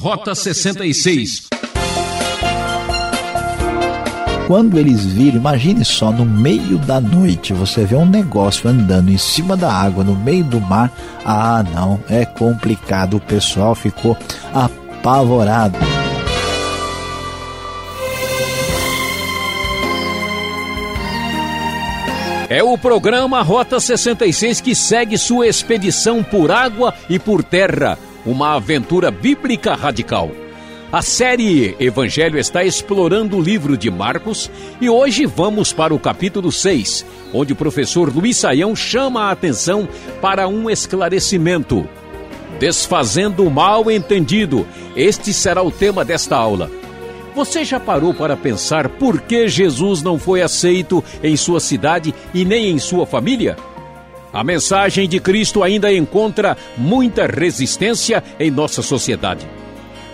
Rota 66. Quando eles viram, imagine só, no meio da noite, você vê um negócio andando em cima da água, no meio do mar. Ah, não, é complicado. O pessoal ficou apavorado. É o programa Rota 66 que segue sua expedição por água e por terra, uma aventura bíblica radical. A série Evangelho está explorando o livro de Marcos e hoje vamos para o capítulo 6, onde o professor Luiz Saião chama a atenção para um esclarecimento. Desfazendo o mal entendido, este será o tema desta aula. Você já parou para pensar por que Jesus não foi aceito em sua cidade e nem em sua família? A mensagem de Cristo ainda encontra muita resistência em nossa sociedade.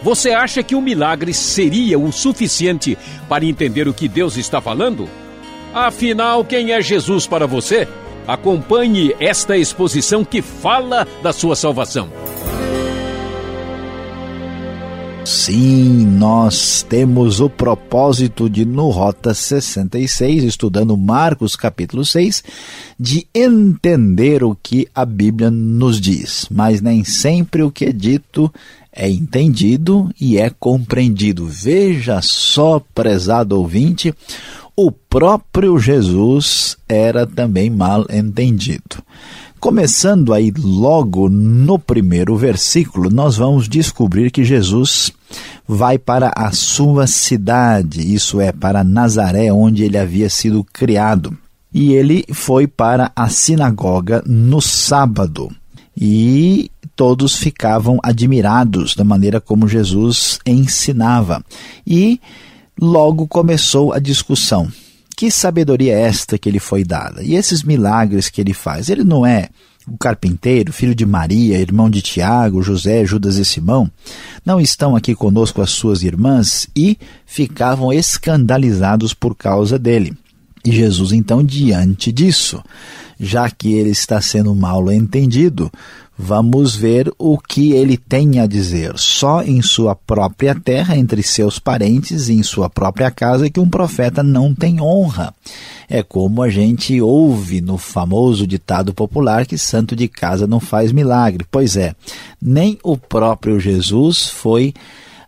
Você acha que um milagre seria o suficiente para entender o que Deus está falando? Afinal, quem é Jesus para você? Acompanhe esta exposição que fala da sua salvação. Sim, nós temos o propósito de, no Rota 66, estudando Marcos capítulo 6, de entender o que a Bíblia nos diz. Mas nem sempre o que é dito é entendido e é compreendido. Veja só, prezado ouvinte, o próprio Jesus era também mal entendido. Começando aí logo no primeiro versículo, nós vamos descobrir que Jesus vai para a sua cidade, isso é, para Nazaré, onde ele havia sido criado. E ele foi para a sinagoga no sábado. E todos ficavam admirados da maneira como Jesus ensinava. E logo começou a discussão. Que sabedoria é esta que ele foi dada? E esses milagres que ele faz? Ele não é o carpinteiro, filho de Maria, irmão de Tiago, José, Judas e Simão, não estão aqui conosco as suas irmãs e ficavam escandalizados por causa dele. E Jesus, então, diante disso, já que ele está sendo mal entendido, Vamos ver o que ele tem a dizer. Só em sua própria terra, entre seus parentes, em sua própria casa, que um profeta não tem honra. É como a gente ouve no famoso ditado popular que santo de casa não faz milagre. Pois é, nem o próprio Jesus foi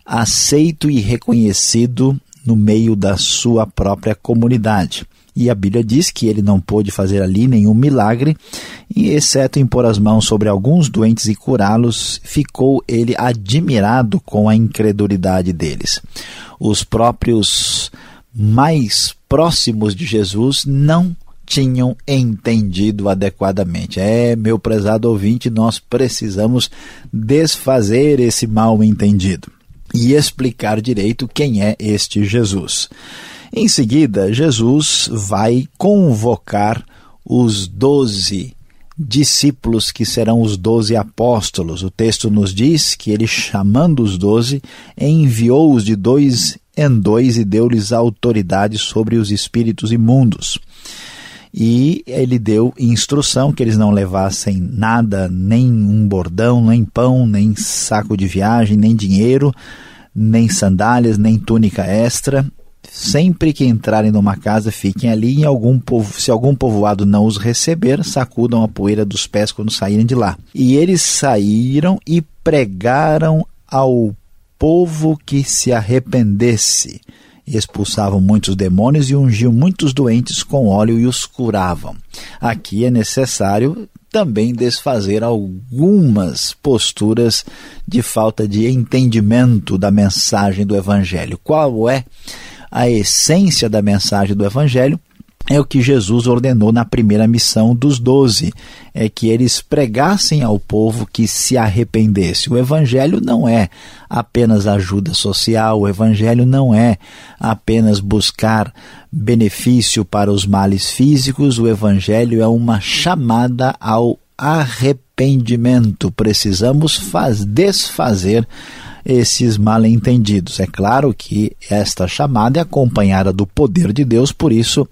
aceito e reconhecido no meio da sua própria comunidade. E a Bíblia diz que ele não pôde fazer ali nenhum milagre, exceto impor as mãos sobre alguns doentes e curá-los, ficou ele admirado com a incredulidade deles. Os próprios mais próximos de Jesus não tinham entendido adequadamente. É, meu prezado ouvinte, nós precisamos desfazer esse mal entendido e explicar direito quem é este Jesus. Em seguida, Jesus vai convocar os doze discípulos que serão os doze apóstolos. O texto nos diz que ele, chamando os doze, enviou-os de dois em dois e deu-lhes autoridade sobre os espíritos imundos. E ele deu instrução que eles não levassem nada, nem um bordão, nem pão, nem saco de viagem, nem dinheiro, nem sandálias, nem túnica extra, Sempre que entrarem numa casa, fiquem ali. Em algum povo, se algum povoado não os receber, sacudam a poeira dos pés quando saírem de lá. E eles saíram e pregaram ao povo que se arrependesse. E expulsavam muitos demônios e ungiam muitos doentes com óleo e os curavam. Aqui é necessário também desfazer algumas posturas de falta de entendimento da mensagem do Evangelho. Qual é a essência da mensagem do Evangelho é o que Jesus ordenou na primeira missão dos doze, é que eles pregassem ao povo que se arrependesse. O Evangelho não é apenas ajuda social, o Evangelho não é apenas buscar benefício para os males físicos, o Evangelho é uma chamada ao arrependimento. Precisamos faz, desfazer esses mal-entendidos. É claro que esta chamada é acompanhada do poder de Deus, por isso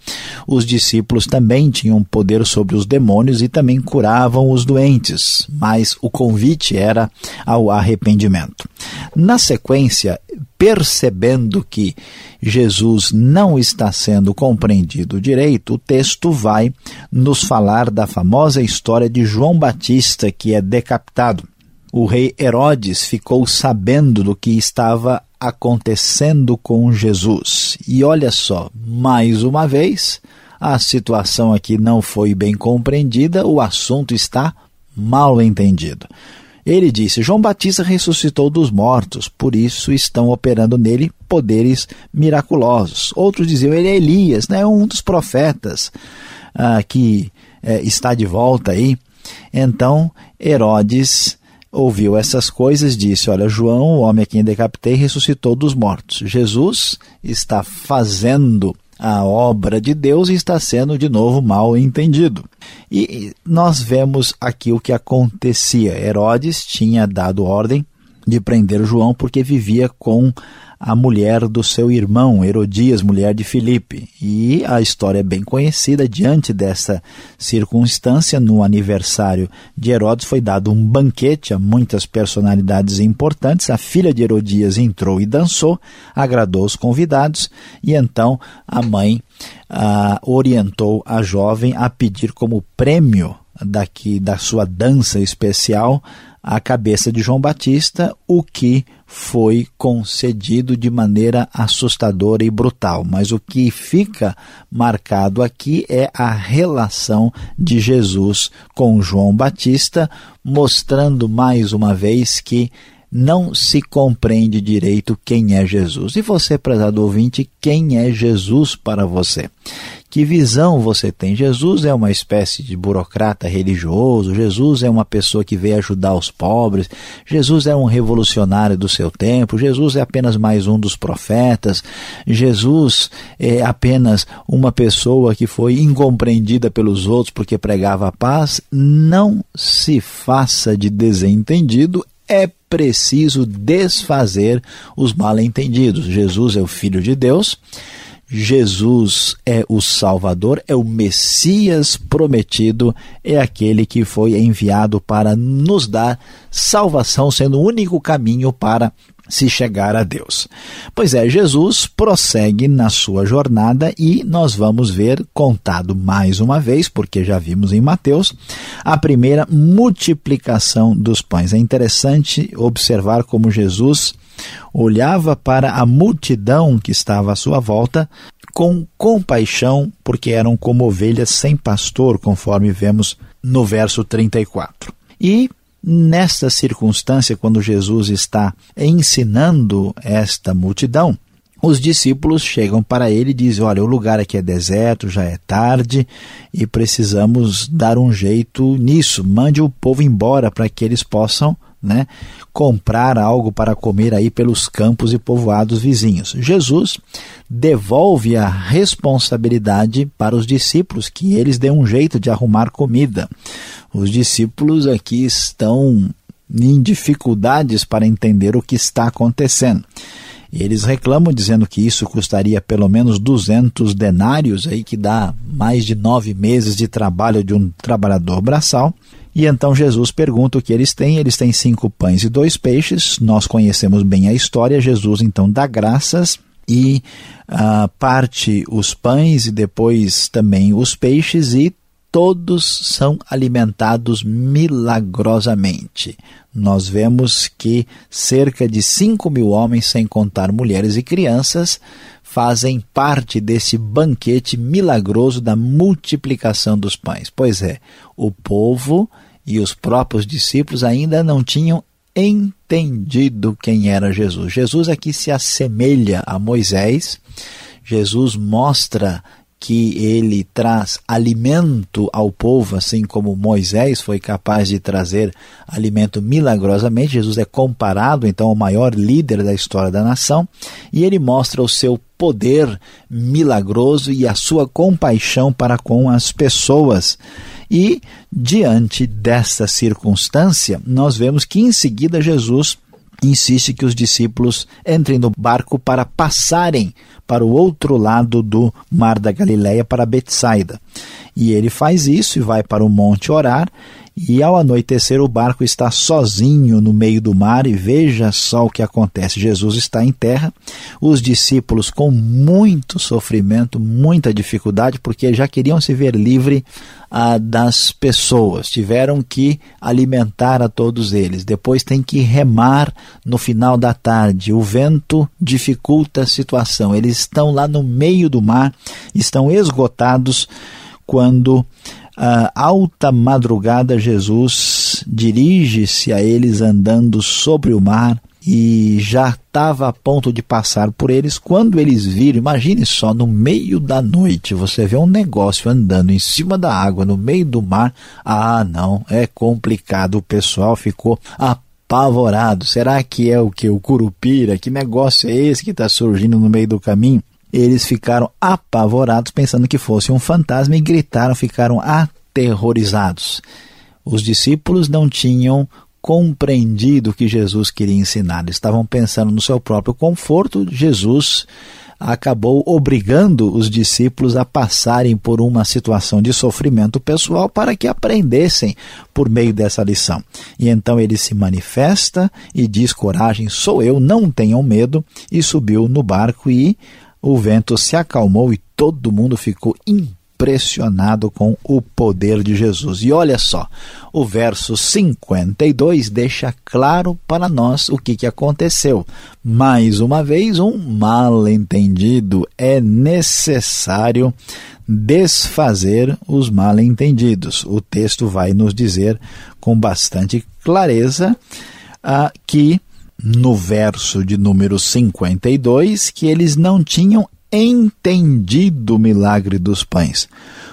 os discípulos também tinham poder sobre os demônios e também curavam os doentes, mas o convite era ao arrependimento. Na sequência, percebendo que Jesus não está sendo compreendido direito, o texto vai nos falar da famosa história de João Batista que é decapitado. O rei Herodes ficou sabendo do que estava acontecendo com Jesus. E olha só, mais uma vez, a situação aqui não foi bem compreendida, o assunto está mal entendido. Ele disse: João Batista ressuscitou dos mortos, por isso estão operando nele poderes miraculosos. Outros diziam: ele é Elias, né, um dos profetas ah, que eh, está de volta aí. Então Herodes ouviu essas coisas, disse: Olha, João, o homem a quem decapitei, ressuscitou dos mortos. Jesus está fazendo a obra de Deus e está sendo de novo mal entendido. E nós vemos aqui o que acontecia. Herodes tinha dado ordem de prender João porque vivia com a mulher do seu irmão, Herodias, mulher de Filipe. E a história é bem conhecida. Diante dessa circunstância, no aniversário de Herodes, foi dado um banquete a muitas personalidades importantes. A filha de Herodias entrou e dançou, agradou os convidados, e então a mãe ah, orientou a jovem a pedir como prêmio daqui da sua dança especial a cabeça de João Batista, o que foi concedido de maneira assustadora e brutal. Mas o que fica marcado aqui é a relação de Jesus com João Batista, mostrando mais uma vez que não se compreende direito quem é Jesus. E você, prezado ouvinte, quem é Jesus para você? Que visão você tem? Jesus é uma espécie de burocrata religioso, Jesus é uma pessoa que veio ajudar os pobres, Jesus é um revolucionário do seu tempo, Jesus é apenas mais um dos profetas, Jesus é apenas uma pessoa que foi incompreendida pelos outros porque pregava a paz. Não se faça de desentendido, é preciso desfazer os mal-entendidos. Jesus é o Filho de Deus Jesus é o Salvador, é o Messias prometido, é aquele que foi enviado para nos dar salvação, sendo o único caminho para se chegar a Deus. Pois é, Jesus prossegue na sua jornada e nós vamos ver contado mais uma vez, porque já vimos em Mateus, a primeira multiplicação dos pães. É interessante observar como Jesus olhava para a multidão que estava à sua volta com compaixão, porque eram como ovelhas sem pastor, conforme vemos no verso 34. E nesta circunstância, quando Jesus está ensinando esta multidão, os discípulos chegam para ele e dizem: Olha, o lugar aqui é deserto, já é tarde e precisamos dar um jeito nisso. Mande o povo embora para que eles possam né, comprar algo para comer aí pelos campos e povoados vizinhos. Jesus devolve a responsabilidade para os discípulos, que eles dêem um jeito de arrumar comida. Os discípulos aqui estão em dificuldades para entender o que está acontecendo. Eles reclamam dizendo que isso custaria pelo menos 200 denários, aí que dá mais de nove meses de trabalho de um trabalhador braçal. E então Jesus pergunta o que eles têm. Eles têm cinco pães e dois peixes. Nós conhecemos bem a história. Jesus então dá graças e uh, parte os pães e depois também os peixes e todos são alimentados milagrosamente. Nós vemos que cerca de 5 mil homens, sem contar mulheres e crianças, fazem parte desse banquete milagroso da multiplicação dos pães. Pois é, o povo e os próprios discípulos ainda não tinham entendido quem era Jesus. Jesus aqui se assemelha a Moisés. Jesus mostra que ele traz alimento ao povo, assim como Moisés foi capaz de trazer alimento milagrosamente. Jesus é comparado então ao maior líder da história da nação e ele mostra o seu poder milagroso e a sua compaixão para com as pessoas. E diante dessa circunstância, nós vemos que em seguida Jesus insiste que os discípulos entrem no barco para passarem para o outro lado do mar da Galileia, para Betsaida. E ele faz isso e vai para o monte orar, e ao anoitecer o barco está sozinho no meio do mar e veja só o que acontece. Jesus está em terra, os discípulos com muito sofrimento, muita dificuldade, porque já queriam se ver livre ah, das pessoas, tiveram que alimentar a todos eles. Depois tem que remar no final da tarde. O vento dificulta a situação. Eles estão lá no meio do mar, estão esgotados quando uh, alta madrugada, Jesus dirige-se a eles andando sobre o mar e já estava a ponto de passar por eles quando eles viram. Imagine só, no meio da noite, você vê um negócio andando em cima da água, no meio do mar. Ah, não, é complicado. O pessoal ficou apavorado. Será que é o que? O curupira? Que negócio é esse que está surgindo no meio do caminho? Eles ficaram apavorados, pensando que fosse um fantasma, e gritaram, ficaram aterrorizados. Os discípulos não tinham compreendido o que Jesus queria ensinar, eles estavam pensando no seu próprio conforto. Jesus acabou obrigando os discípulos a passarem por uma situação de sofrimento pessoal para que aprendessem por meio dessa lição. E então ele se manifesta e diz: Coragem, sou eu, não tenham medo, e subiu no barco e o vento se acalmou e todo mundo ficou impressionado com o poder de Jesus. E olha só, o verso 52 deixa claro para nós o que, que aconteceu. Mais uma vez, um mal-entendido. É necessário desfazer os mal-entendidos. O texto vai nos dizer com bastante clareza ah, que no verso de número 52 que eles não tinham entendido o milagre dos pães.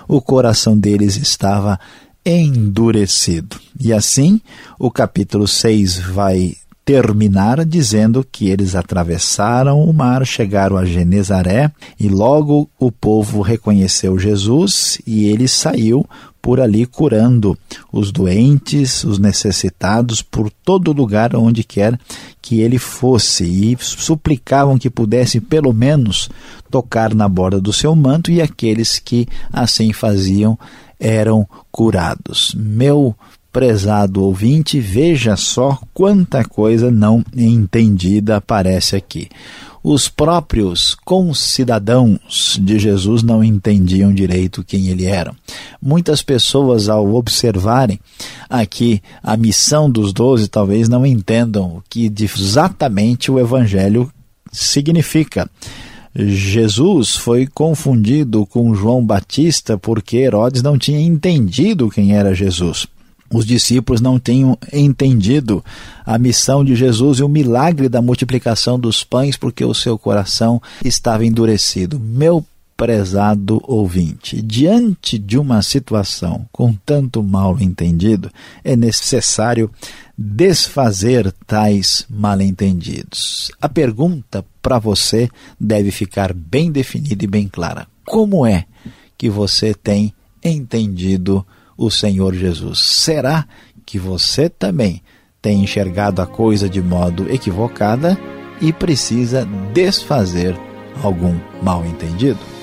O coração deles estava endurecido. E assim, o capítulo 6 vai terminar dizendo que eles atravessaram o mar, chegaram a Genezaré e logo o povo reconheceu Jesus e ele saiu por ali curando os doentes, os necessitados, por todo lugar onde quer que ele fosse, e suplicavam que pudesse pelo menos tocar na borda do seu manto, e aqueles que assim faziam eram curados. Meu prezado ouvinte, veja só quanta coisa não entendida aparece aqui os próprios concidadãos de Jesus não entendiam direito quem ele era. Muitas pessoas, ao observarem aqui a missão dos doze, talvez não entendam o que exatamente o Evangelho significa. Jesus foi confundido com João Batista porque Herodes não tinha entendido quem era Jesus os discípulos não tenham entendido a missão de Jesus e o milagre da multiplicação dos pães, porque o seu coração estava endurecido. Meu prezado ouvinte, diante de uma situação com tanto mal entendido, é necessário desfazer tais mal-entendidos. A pergunta para você deve ficar bem definida e bem clara. Como é que você tem entendido o Senhor Jesus. Será que você também tem enxergado a coisa de modo equivocada e precisa desfazer algum mal entendido?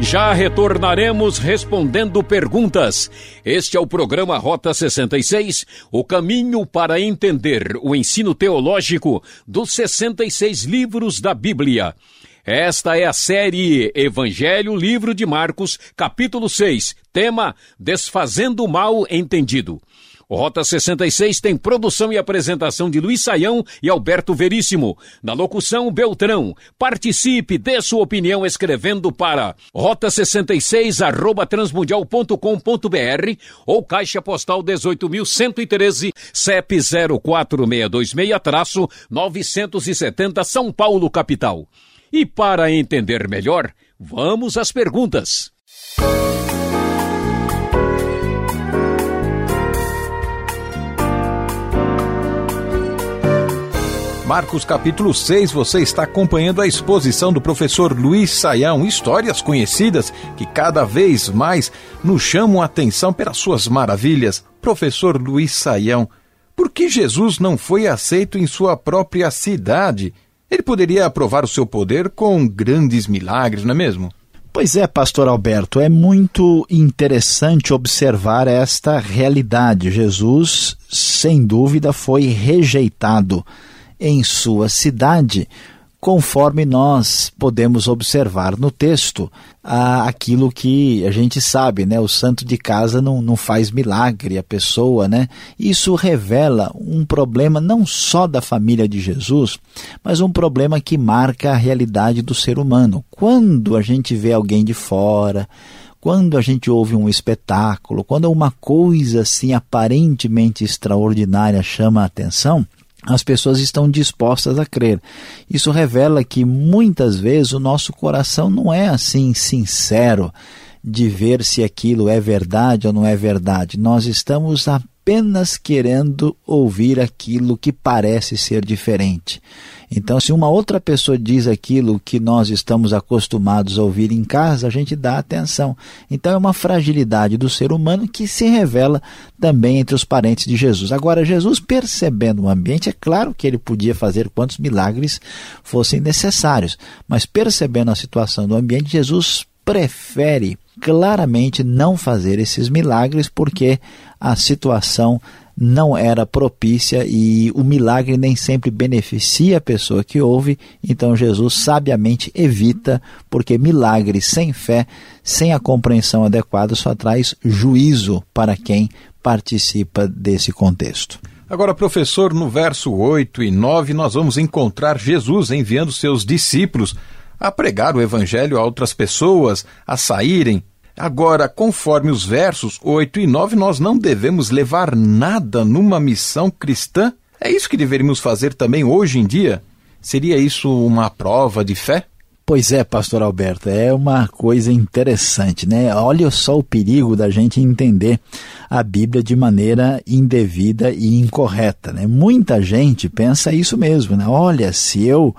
Já retornaremos respondendo perguntas. Este é o programa Rota 66, o caminho para entender o ensino teológico dos 66 livros da Bíblia. Esta é a série Evangelho, livro de Marcos, capítulo 6, tema Desfazendo o Mal Entendido. Rota 66 tem produção e apresentação de Luiz Saião e Alberto Veríssimo. Na locução, Beltrão. Participe, dê sua opinião escrevendo para rota66 arroba transmundial.com.br ou caixa postal 18.113 CEP 04626-970 São Paulo, capital. E para entender melhor, vamos às perguntas. Marcos capítulo 6, você está acompanhando a exposição do professor Luiz Saião, histórias conhecidas que cada vez mais nos chamam a atenção pelas suas maravilhas. Professor Luiz Saião, por que Jesus não foi aceito em sua própria cidade? Ele poderia provar o seu poder com grandes milagres, não é mesmo? Pois é, pastor Alberto, é muito interessante observar esta realidade. Jesus, sem dúvida, foi rejeitado em sua cidade, conforme nós podemos observar no texto aquilo que a gente sabe, né? O santo de casa não, não faz milagre, a pessoa, né? Isso revela um problema não só da família de Jesus, mas um problema que marca a realidade do ser humano. Quando a gente vê alguém de fora, quando a gente ouve um espetáculo, quando uma coisa assim aparentemente extraordinária chama a atenção, as pessoas estão dispostas a crer. Isso revela que muitas vezes o nosso coração não é assim sincero de ver se aquilo é verdade ou não é verdade. Nós estamos apenas querendo ouvir aquilo que parece ser diferente. Então, se uma outra pessoa diz aquilo que nós estamos acostumados a ouvir em casa, a gente dá atenção. Então, é uma fragilidade do ser humano que se revela também entre os parentes de Jesus. Agora, Jesus, percebendo o ambiente, é claro que ele podia fazer quantos milagres fossem necessários, mas percebendo a situação do ambiente, Jesus prefere claramente não fazer esses milagres porque a situação não era propícia e o milagre nem sempre beneficia a pessoa que ouve, então Jesus sabiamente evita, porque milagre sem fé, sem a compreensão adequada, só traz juízo para quem participa desse contexto. Agora, professor, no verso 8 e 9, nós vamos encontrar Jesus enviando seus discípulos a pregar o evangelho a outras pessoas, a saírem Agora, conforme os versos 8 e 9, nós não devemos levar nada numa missão cristã? É isso que deveríamos fazer também hoje em dia? Seria isso uma prova de fé? Pois é, pastor Alberto, é uma coisa interessante, né? Olha só o perigo da gente entender a Bíblia de maneira indevida e incorreta, né? Muita gente pensa isso mesmo, né? Olha, se eu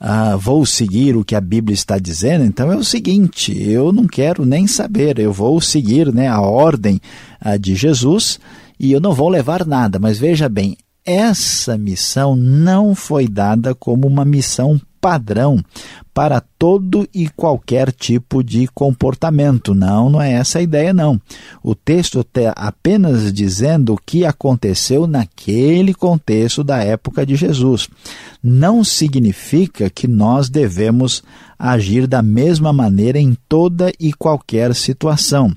ah, vou seguir o que a Bíblia está dizendo, então é o seguinte: eu não quero nem saber, eu vou seguir né, a ordem ah, de Jesus e eu não vou levar nada. Mas veja bem, essa missão não foi dada como uma missão padrão para todo e qualquer tipo de comportamento. Não, não é essa a ideia, não. O texto está apenas dizendo o que aconteceu naquele contexto da época de Jesus. Não significa que nós devemos agir da mesma maneira em toda e qualquer situação.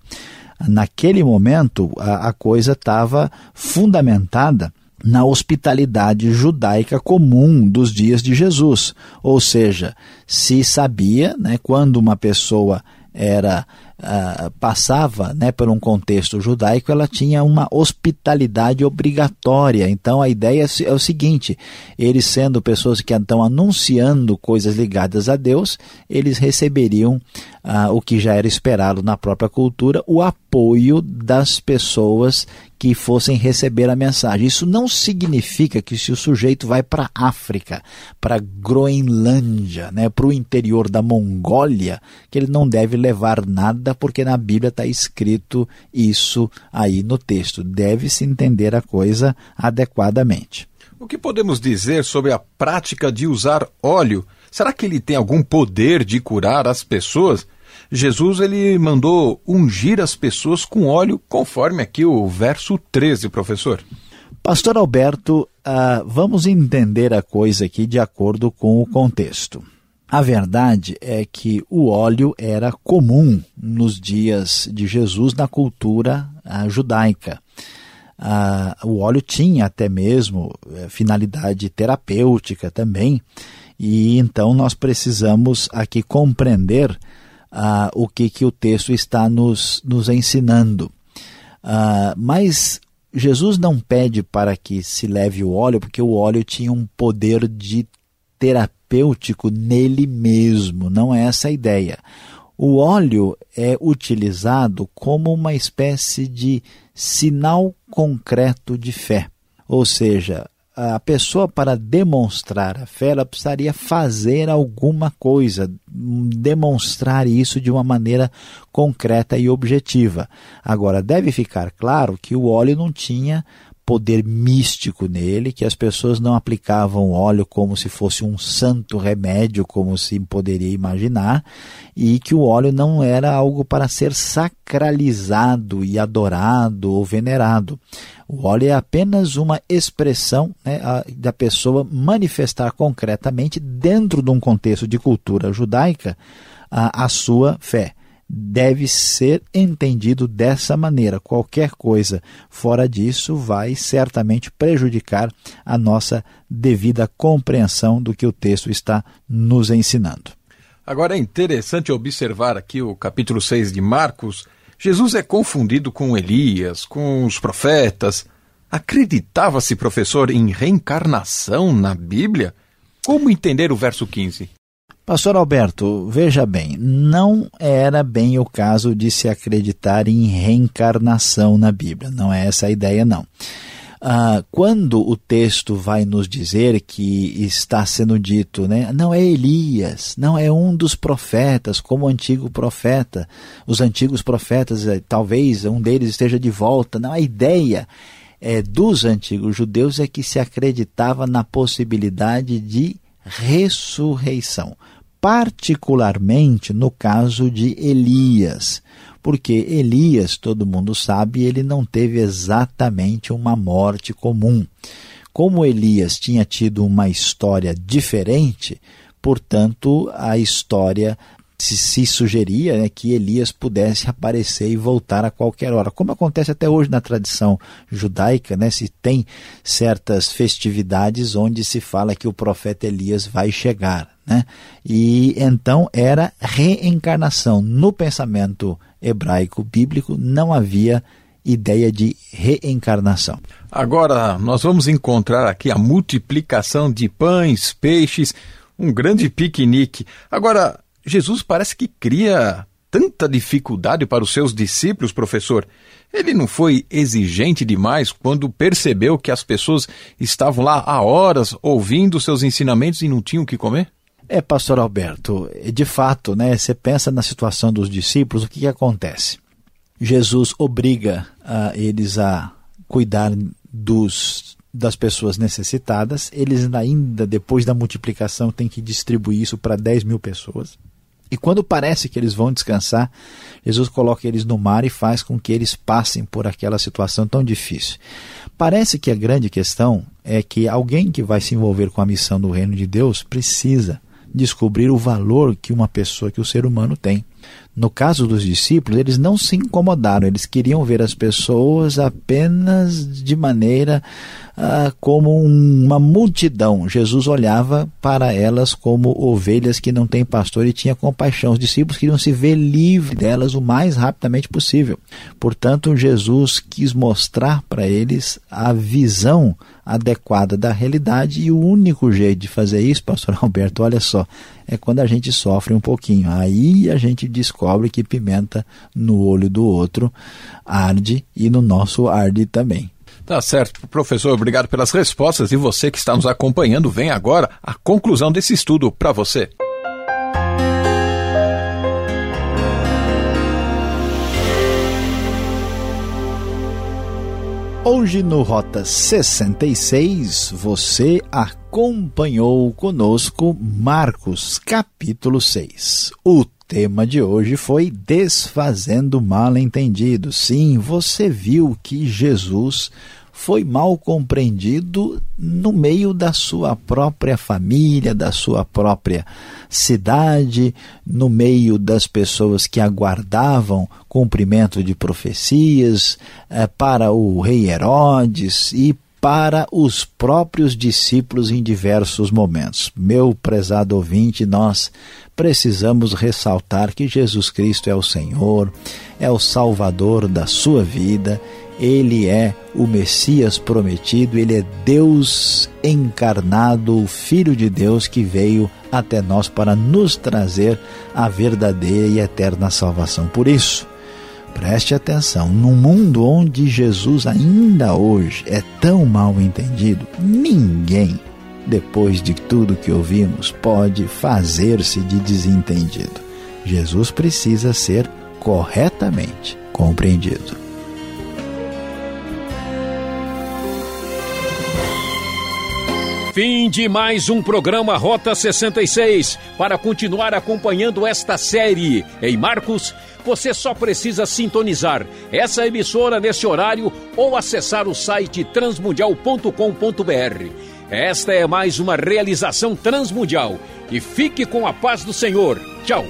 Naquele momento, a, a coisa estava fundamentada na hospitalidade judaica comum dos dias de Jesus. Ou seja, se sabia, né, quando uma pessoa era uh, passava né, por um contexto judaico, ela tinha uma hospitalidade obrigatória. Então a ideia é o seguinte: eles sendo pessoas que estão anunciando coisas ligadas a Deus, eles receberiam uh, o que já era esperado na própria cultura, o apoio das pessoas que fossem receber a mensagem. Isso não significa que se o sujeito vai para a África, para Groenlândia, né, para o interior da Mongólia, que ele não deve levar nada, porque na Bíblia está escrito isso aí no texto. Deve-se entender a coisa adequadamente. O que podemos dizer sobre a prática de usar óleo? Será que ele tem algum poder de curar as pessoas? Jesus ele mandou ungir as pessoas com óleo, conforme aqui o verso 13, professor. Pastor Alberto, uh, vamos entender a coisa aqui de acordo com o contexto. A verdade é que o óleo era comum nos dias de Jesus na cultura uh, judaica. Uh, o óleo tinha até mesmo uh, finalidade terapêutica também, e então nós precisamos aqui compreender ah, o que, que o texto está nos, nos ensinando. Ah, mas Jesus não pede para que se leve o óleo, porque o óleo tinha um poder de terapêutico nele mesmo, não é essa a ideia. O óleo é utilizado como uma espécie de sinal concreto de fé. Ou seja, a pessoa, para demonstrar a fé, ela precisaria fazer alguma coisa, demonstrar isso de uma maneira concreta e objetiva. Agora, deve ficar claro que o óleo não tinha poder místico nele, que as pessoas não aplicavam óleo como se fosse um santo remédio, como se poderia imaginar, e que o óleo não era algo para ser sacralizado e adorado ou venerado. O óleo é apenas uma expressão né, da pessoa manifestar concretamente, dentro de um contexto de cultura judaica, a, a sua fé deve ser entendido dessa maneira. Qualquer coisa fora disso vai certamente prejudicar a nossa devida compreensão do que o texto está nos ensinando. Agora é interessante observar aqui o capítulo 6 de Marcos. Jesus é confundido com Elias, com os profetas. Acreditava-se, professor, em reencarnação na Bíblia? Como entender o verso 15? Pastor Alberto, veja bem, não era bem o caso de se acreditar em reencarnação na Bíblia, não é essa a ideia, não. Ah, quando o texto vai nos dizer que está sendo dito, né, não é Elias, não é um dos profetas, como o antigo profeta, os antigos profetas, eh, talvez um deles esteja de volta, não, a ideia é, dos antigos judeus é que se acreditava na possibilidade de ressurreição particularmente no caso de Elias, porque Elias, todo mundo sabe, ele não teve exatamente uma morte comum. Como Elias tinha tido uma história diferente, portanto, a história se, se sugeria né, que Elias pudesse aparecer e voltar a qualquer hora, como acontece até hoje na tradição judaica, né, se tem certas festividades onde se fala que o profeta Elias vai chegar. Né? E então era reencarnação. No pensamento hebraico bíblico não havia ideia de reencarnação. Agora nós vamos encontrar aqui a multiplicação de pães, peixes, um grande piquenique. Agora, Jesus parece que cria tanta dificuldade para os seus discípulos, professor. Ele não foi exigente demais quando percebeu que as pessoas estavam lá há horas ouvindo seus ensinamentos e não tinham o que comer? É, pastor Alberto, de fato, né, você pensa na situação dos discípulos, o que, que acontece? Jesus obriga uh, eles a cuidar dos, das pessoas necessitadas, eles ainda, depois da multiplicação, têm que distribuir isso para 10 mil pessoas. E quando parece que eles vão descansar, Jesus coloca eles no mar e faz com que eles passem por aquela situação tão difícil. Parece que a grande questão é que alguém que vai se envolver com a missão do reino de Deus precisa descobrir o valor que uma pessoa, que o ser humano tem. No caso dos discípulos, eles não se incomodaram, eles queriam ver as pessoas apenas de maneira ah, como uma multidão. Jesus olhava para elas como ovelhas que não têm pastor e tinha compaixão. Os discípulos queriam se ver livres delas o mais rapidamente possível. Portanto, Jesus quis mostrar para eles a visão adequada da realidade e o único jeito de fazer isso, pastor Alberto, olha só, é quando a gente sofre um pouquinho. Aí a gente descobre que pimenta no olho do outro arde e no nosso arde também. Tá certo, professor, obrigado pelas respostas e você que está nos acompanhando, vem agora a conclusão desse estudo para você. Hoje no Rota 66, você acompanhou conosco Marcos capítulo 6. O tema de hoje foi Desfazendo Mal-Entendido. Sim, você viu que Jesus foi mal compreendido no meio da sua própria família, da sua própria cidade, no meio das pessoas que aguardavam cumprimento de profecias, eh, para o rei Herodes e para os próprios discípulos em diversos momentos. Meu prezado ouvinte, nós precisamos ressaltar que Jesus Cristo é o Senhor, é o Salvador da sua vida ele é o Messias prometido, ele é Deus encarnado, o Filho de Deus que veio até nós para nos trazer a verdadeira e eterna salvação. Por isso, Preste atenção, num mundo onde Jesus ainda hoje é tão mal entendido, ninguém, depois de tudo que ouvimos, pode fazer-se de desentendido. Jesus precisa ser corretamente compreendido. Fim de mais um programa Rota 66. Para continuar acompanhando esta série em Marcos, você só precisa sintonizar essa emissora nesse horário ou acessar o site transmundial.com.br. Esta é mais uma realização transmundial. E fique com a paz do Senhor. Tchau.